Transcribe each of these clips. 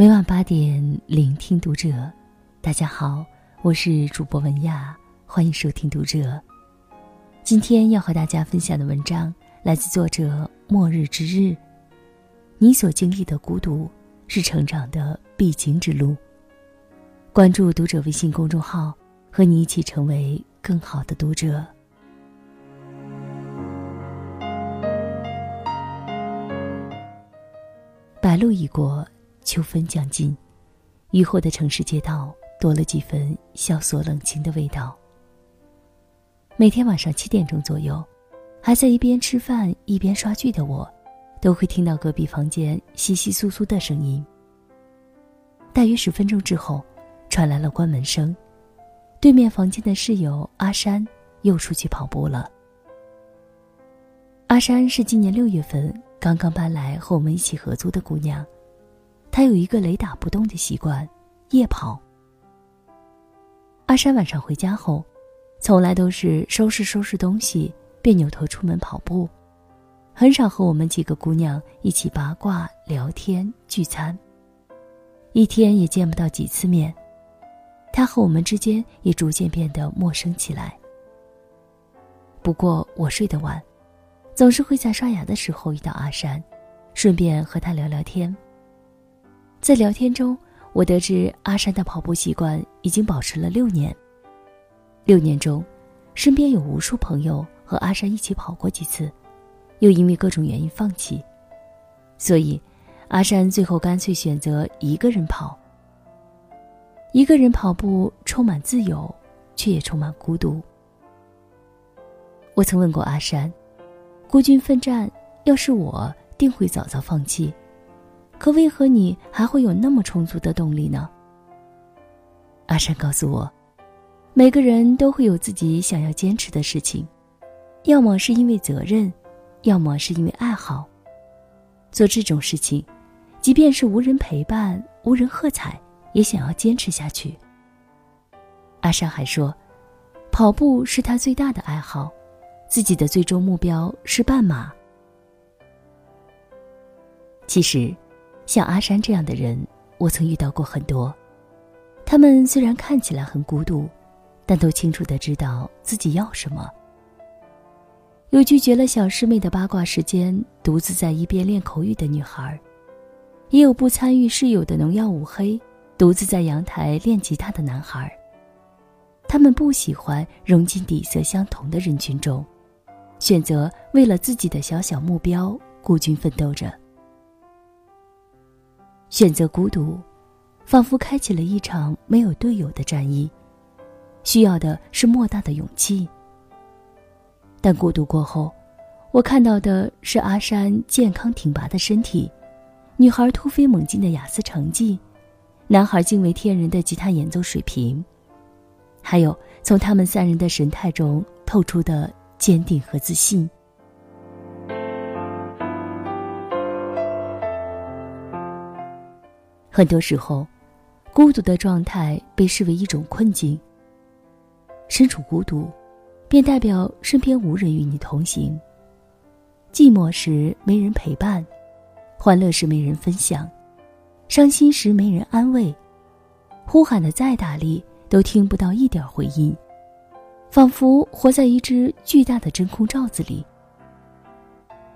每晚八点，聆听读者。大家好，我是主播文亚，欢迎收听读者。今天要和大家分享的文章来自作者末日之日。你所经历的孤独，是成长的必经之路。关注读者微信公众号，和你一起成为更好的读者。白露已过。秋分将近，雨后的城市街道多了几分萧索冷清的味道。每天晚上七点钟左右，还在一边吃饭一边刷剧的我，都会听到隔壁房间窸窸窣窣的声音。大约十分钟之后，传来了关门声，对面房间的室友阿山又出去跑步了。阿山是今年六月份刚刚搬来和我们一起合租的姑娘。他有一个雷打不动的习惯，夜跑。阿山晚上回家后，从来都是收拾收拾东西，便扭头出门跑步，很少和我们几个姑娘一起八卦聊天聚餐。一天也见不到几次面，他和我们之间也逐渐变得陌生起来。不过我睡得晚，总是会在刷牙的时候遇到阿山，顺便和他聊聊天。在聊天中，我得知阿山的跑步习惯已经保持了六年。六年中，身边有无数朋友和阿山一起跑过几次，又因为各种原因放弃。所以，阿山最后干脆选择一个人跑。一个人跑步充满自由，却也充满孤独。我曾问过阿山：“孤军奋战，要是我，定会早早放弃。”可为何你还会有那么充足的动力呢？阿山告诉我，每个人都会有自己想要坚持的事情，要么是因为责任，要么是因为爱好。做这种事情，即便是无人陪伴、无人喝彩，也想要坚持下去。阿山还说，跑步是他最大的爱好，自己的最终目标是半马。其实。像阿山这样的人，我曾遇到过很多。他们虽然看起来很孤独，但都清楚的知道自己要什么。有拒绝了小师妹的八卦时间，独自在一边练口语的女孩，也有不参与室友的农药五黑，独自在阳台练吉他的男孩。他们不喜欢融进底色相同的人群中，选择为了自己的小小目标孤军奋斗着。选择孤独，仿佛开启了一场没有队友的战役，需要的是莫大的勇气。但孤独过后，我看到的是阿山健康挺拔的身体，女孩突飞猛进的雅思成绩，男孩惊为天人的吉他演奏水平，还有从他们三人的神态中透出的坚定和自信。很多时候，孤独的状态被视为一种困境。身处孤独，便代表身边无人与你同行。寂寞时没人陪伴，欢乐时没人分享，伤心时没人安慰，呼喊的再大力都听不到一点回音，仿佛活在一只巨大的真空罩子里。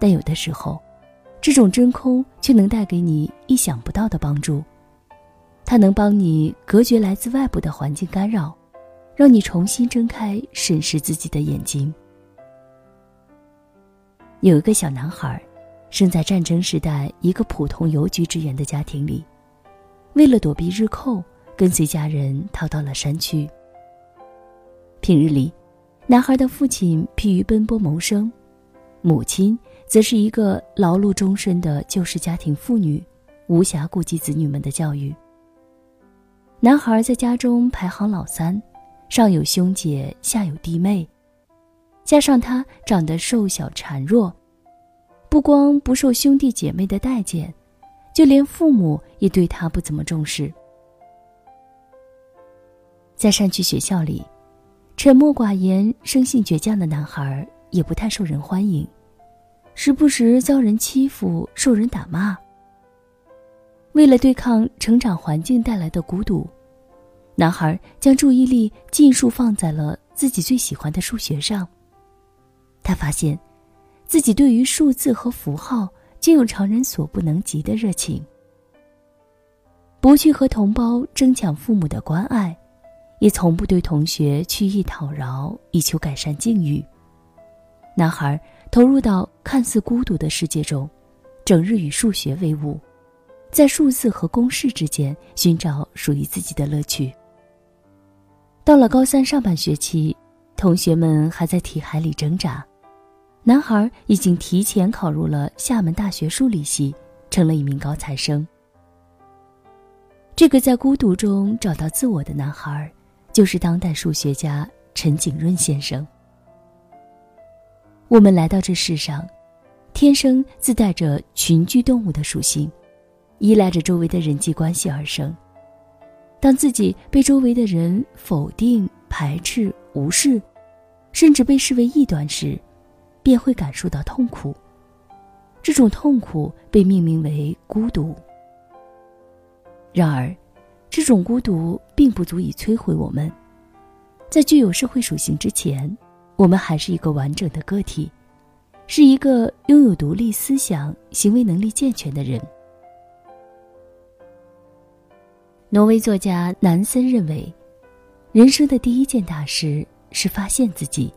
但有的时候，这种真空却能带给你意想不到的帮助。它能帮你隔绝来自外部的环境干扰，让你重新睁开审视自己的眼睛。有一个小男孩，生在战争时代一个普通邮局职员的家庭里，为了躲避日寇，跟随家人逃到了山区。平日里，男孩的父亲疲于奔波谋生。母亲则是一个劳碌终身的旧式家庭妇女，无暇顾及子女们的教育。男孩在家中排行老三，上有兄姐，下有弟妹，加上他长得瘦小孱弱，不光不受兄弟姐妹的待见，就连父母也对他不怎么重视。在山区学校里，沉默寡言、生性倔强的男孩也不太受人欢迎。时不时遭人欺负，受人打骂。为了对抗成长环境带来的孤独，男孩将注意力尽数放在了自己最喜欢的数学上。他发现，自己对于数字和符号竟有常人所不能及的热情。不去和同胞争抢父母的关爱，也从不对同学曲意讨饶以求改善境遇。男孩投入到看似孤独的世界中，整日与数学为伍，在数字和公式之间寻找属于自己的乐趣。到了高三上半学期，同学们还在题海里挣扎，男孩已经提前考入了厦门大学数理系，成了一名高材生。这个在孤独中找到自我的男孩，就是当代数学家陈景润先生。我们来到这世上，天生自带着群居动物的属性，依赖着周围的人际关系而生。当自己被周围的人否定、排斥、无视，甚至被视为异端时，便会感受到痛苦。这种痛苦被命名为孤独。然而，这种孤独并不足以摧毁我们，在具有社会属性之前。我们还是一个完整的个体，是一个拥有独立思想、行为能力健全的人。挪威作家南森认为，人生的第一件大事是发现自己，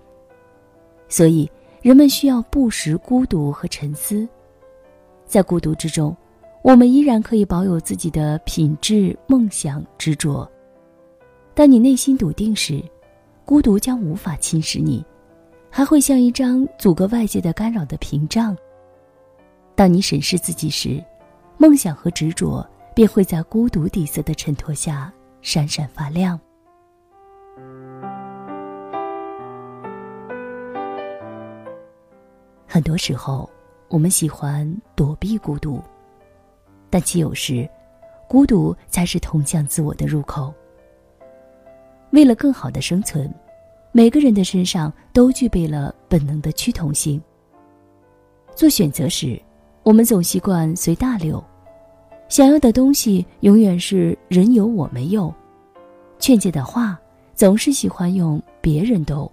所以人们需要不时孤独和沉思。在孤独之中，我们依然可以保有自己的品质、梦想、执着。当你内心笃定时。孤独将无法侵蚀你，还会像一张阻隔外界的干扰的屏障。当你审视自己时，梦想和执着便会在孤独底色的衬托下闪闪发亮。很多时候，我们喜欢躲避孤独，但其有时，孤独才是通向自我的入口。为了更好的生存，每个人的身上都具备了本能的趋同性。做选择时，我们总习惯随大流，想要的东西永远是人有我没有，劝诫的话总是喜欢用别人都。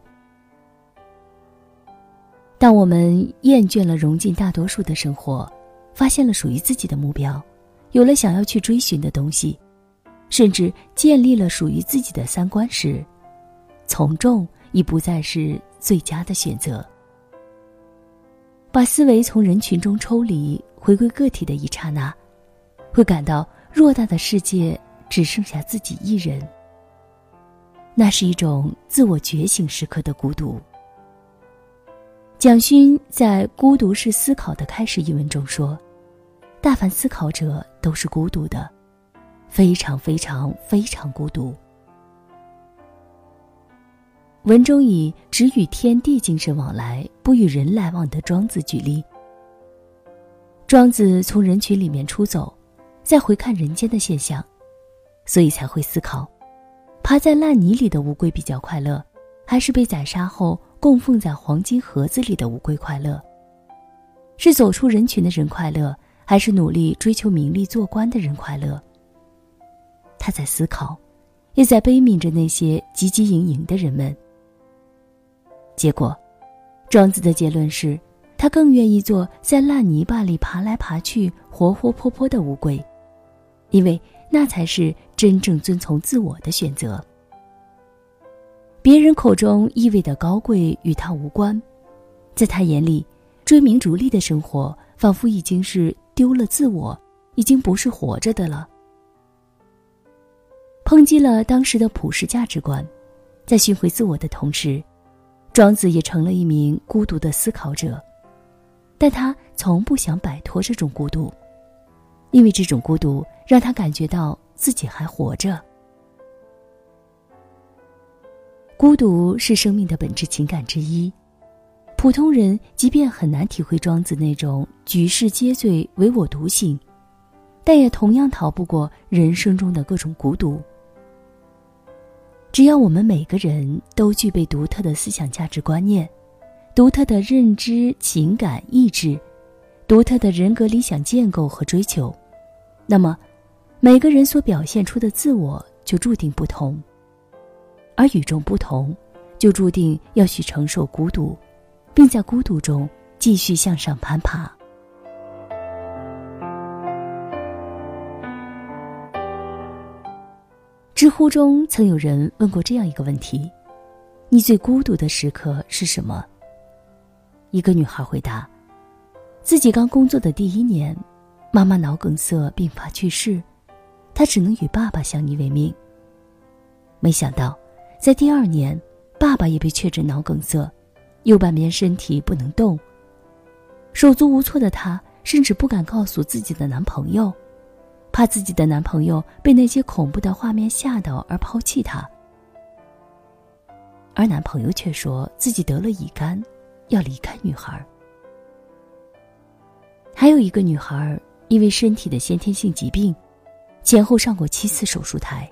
当我们厌倦了融进大多数的生活，发现了属于自己的目标，有了想要去追寻的东西。甚至建立了属于自己的三观时，从众已不再是最佳的选择。把思维从人群中抽离，回归个体的一刹那，会感到偌大的世界只剩下自己一人。那是一种自我觉醒时刻的孤独。蒋勋在《孤独是思考的开始》一文中说：“大凡思考者都是孤独的。”非常非常非常孤独。文中以只与天地精神往来，不与人来往的庄子举例。庄子从人群里面出走，再回看人间的现象，所以才会思考：趴在烂泥里的乌龟比较快乐，还是被宰杀后供奉在黄金盒子里的乌龟快乐？是走出人群的人快乐，还是努力追求名利做官的人快乐？他在思考，也在悲悯着那些汲汲营营的人们。结果，庄子的结论是，他更愿意做在烂泥巴里爬来爬去、活活泼泼的乌龟，因为那才是真正遵从自我的选择。别人口中意味的高贵与他无关，在他眼里，追名逐利的生活仿佛已经是丢了自我，已经不是活着的了。抨击了当时的普世价值观，在寻回自我的同时，庄子也成了一名孤独的思考者，但他从不想摆脱这种孤独，因为这种孤独让他感觉到自己还活着。孤独是生命的本质情感之一，普通人即便很难体会庄子那种举世皆醉唯我独醒，但也同样逃不过人生中的各种孤独。只要我们每个人都具备独特的思想价值观念、独特的认知、情感、意志、独特的人格理想建构和追求，那么每个人所表现出的自我就注定不同，而与众不同，就注定要去承受孤独，并在孤独中继续向上攀爬。知乎中曾有人问过这样一个问题：“你最孤独的时刻是什么？”一个女孩回答：“自己刚工作的第一年，妈妈脑梗塞病发去世，她只能与爸爸相依为命。没想到，在第二年，爸爸也被确诊脑梗塞，右半边身体不能动。手足无措的她，甚至不敢告诉自己的男朋友。”怕自己的男朋友被那些恐怖的画面吓到而抛弃她，而男朋友却说自己得了乙肝，要离开女孩。还有一个女孩因为身体的先天性疾病，前后上过七次手术台。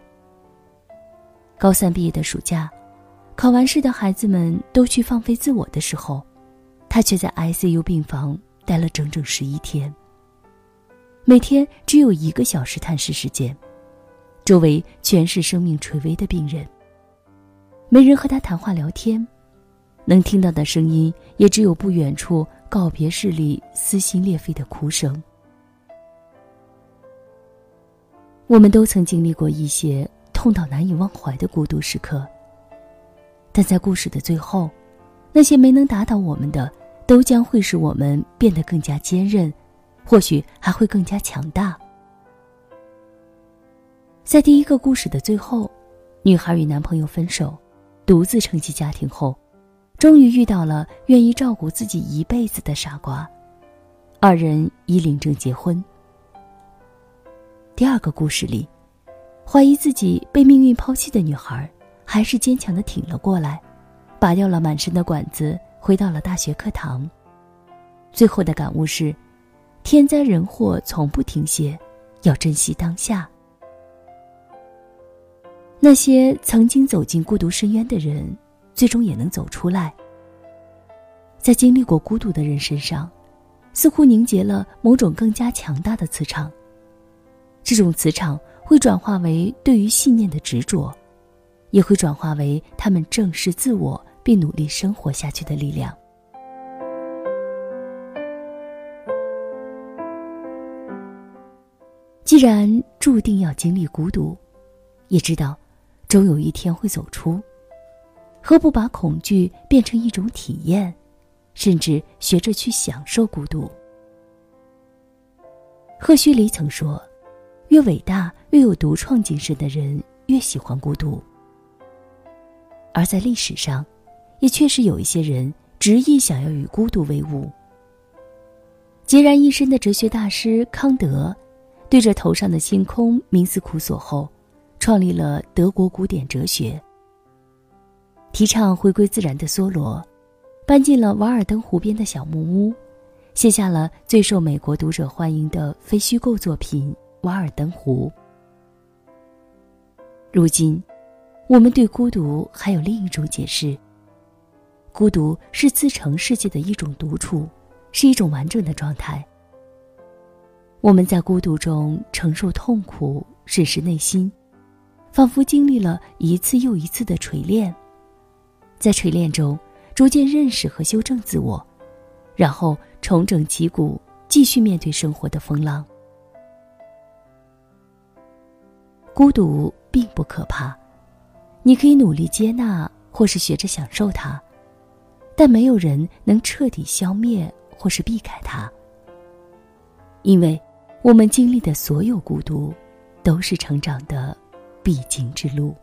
高三毕业的暑假，考完试的孩子们都去放飞自我的时候，她却在 ICU 病房待了整整十一天。每天只有一个小时探视时间，周围全是生命垂危的病人。没人和他谈话聊天，能听到的声音也只有不远处告别室里撕心裂肺的哭声。我们都曾经历过一些痛到难以忘怀的孤独时刻，但在故事的最后，那些没能打倒我们的，都将会使我们变得更加坚韧。或许还会更加强大。在第一个故事的最后，女孩与男朋友分手，独自撑起家庭后，终于遇到了愿意照顾自己一辈子的傻瓜，二人已领证结婚。第二个故事里，怀疑自己被命运抛弃的女孩，还是坚强的挺了过来，拔掉了满身的管子，回到了大学课堂。最后的感悟是。天灾人祸从不停歇，要珍惜当下。那些曾经走进孤独深渊的人，最终也能走出来。在经历过孤独的人身上，似乎凝结了某种更加强大的磁场。这种磁场会转化为对于信念的执着，也会转化为他们正视自我并努力生活下去的力量。既然注定要经历孤独，也知道终有一天会走出，何不把恐惧变成一种体验，甚至学着去享受孤独？赫胥黎曾说：“越伟大、越有独创精神的人，越喜欢孤独。”而在历史上，也确实有一些人执意想要与孤独为伍。孑然一身的哲学大师康德。对着头上的星空冥思苦索后，创立了德国古典哲学。提倡回归自然的梭罗，搬进了瓦尔登湖边的小木屋，写下了最受美国读者欢迎的非虚构作品《瓦尔登湖》。如今，我们对孤独还有另一种解释：孤独是自成世界的一种独处，是一种完整的状态。我们在孤独中承受痛苦，审视内心，仿佛经历了一次又一次的锤炼，在锤炼中逐渐认识和修正自我，然后重整旗鼓，继续面对生活的风浪。孤独并不可怕，你可以努力接纳，或是学着享受它，但没有人能彻底消灭或是避开它，因为。我们经历的所有孤独，都是成长的必经之路。